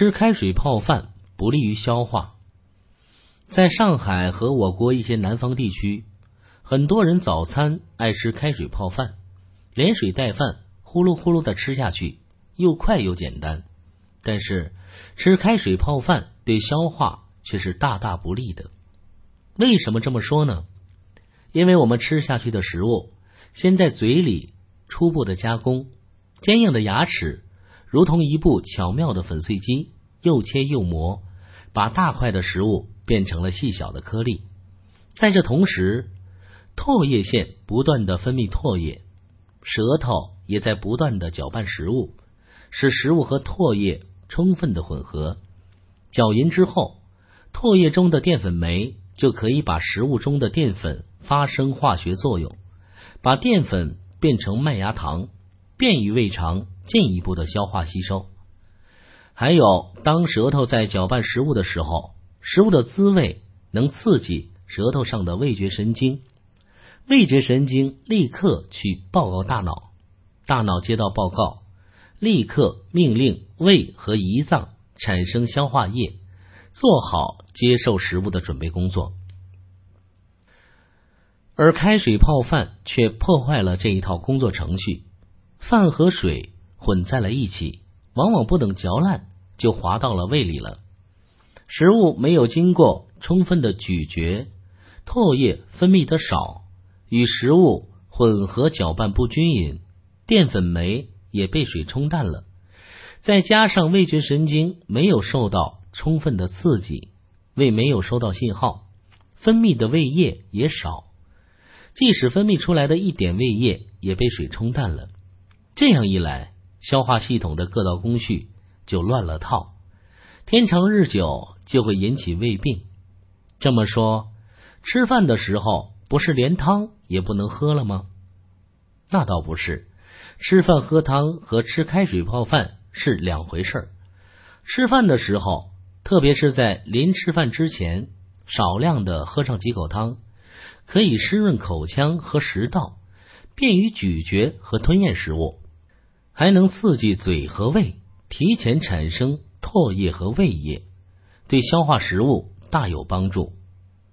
吃开水泡饭不利于消化。在上海和我国一些南方地区，很多人早餐爱吃开水泡饭，连水带饭，呼噜呼噜的吃下去，又快又简单。但是吃开水泡饭对消化却是大大不利的。为什么这么说呢？因为我们吃下去的食物先在嘴里初步的加工，坚硬的牙齿如同一部巧妙的粉碎机，又切又磨，把大块的食物变成了细小的颗粒。在这同时，唾液腺不断的分泌唾液，舌头也在不断的搅拌食物，使食物和唾液充分的混合。搅匀之后，唾液中的淀粉酶就可以把食物中的淀粉发生化学作用，把淀粉变成麦芽糖，便于胃肠进一步的消化吸收。还有，当舌头在搅拌食物的时候，食物的滋味能刺激舌头上的味觉神经，味觉神经立刻去报告大脑，大脑接到报告，立刻命令胃和胰脏产生消化液，做好接受食物的准备工作。而开水泡饭却破坏了这一套工作程序，饭和水混在了一起，往往不等嚼烂就滑到了胃里了。食物没有经过充分的咀嚼，唾液分泌的少，与食物混合搅拌不均匀，淀粉酶也被水冲淡了。再加上味觉神经没有受到充分的刺激，胃没有收到信号，分泌的胃液也少。即使分泌出来的一点胃液也被水冲淡了，这样一来，消化系统的各道工序就乱了套，天长日久就会引起胃病。这么说，吃饭的时候不是连汤也不能喝了吗？那倒不是，吃饭喝汤和吃开水泡饭是两回事儿。吃饭的时候，特别是在临吃饭之前，少量的喝上几口汤。可以湿润口腔和食道，便于咀嚼和吞咽食物，还能刺激嘴和胃提前产生唾液和胃液，对消化食物大有帮助。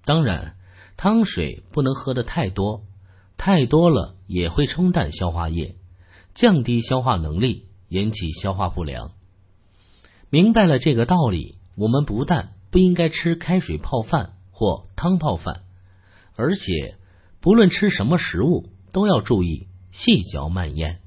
当然，汤水不能喝的太多，太多了也会冲淡消化液，降低消化能力，引起消化不良。明白了这个道理，我们不但不应该吃开水泡饭或汤泡饭。而且，不论吃什么食物，都要注意细嚼慢咽。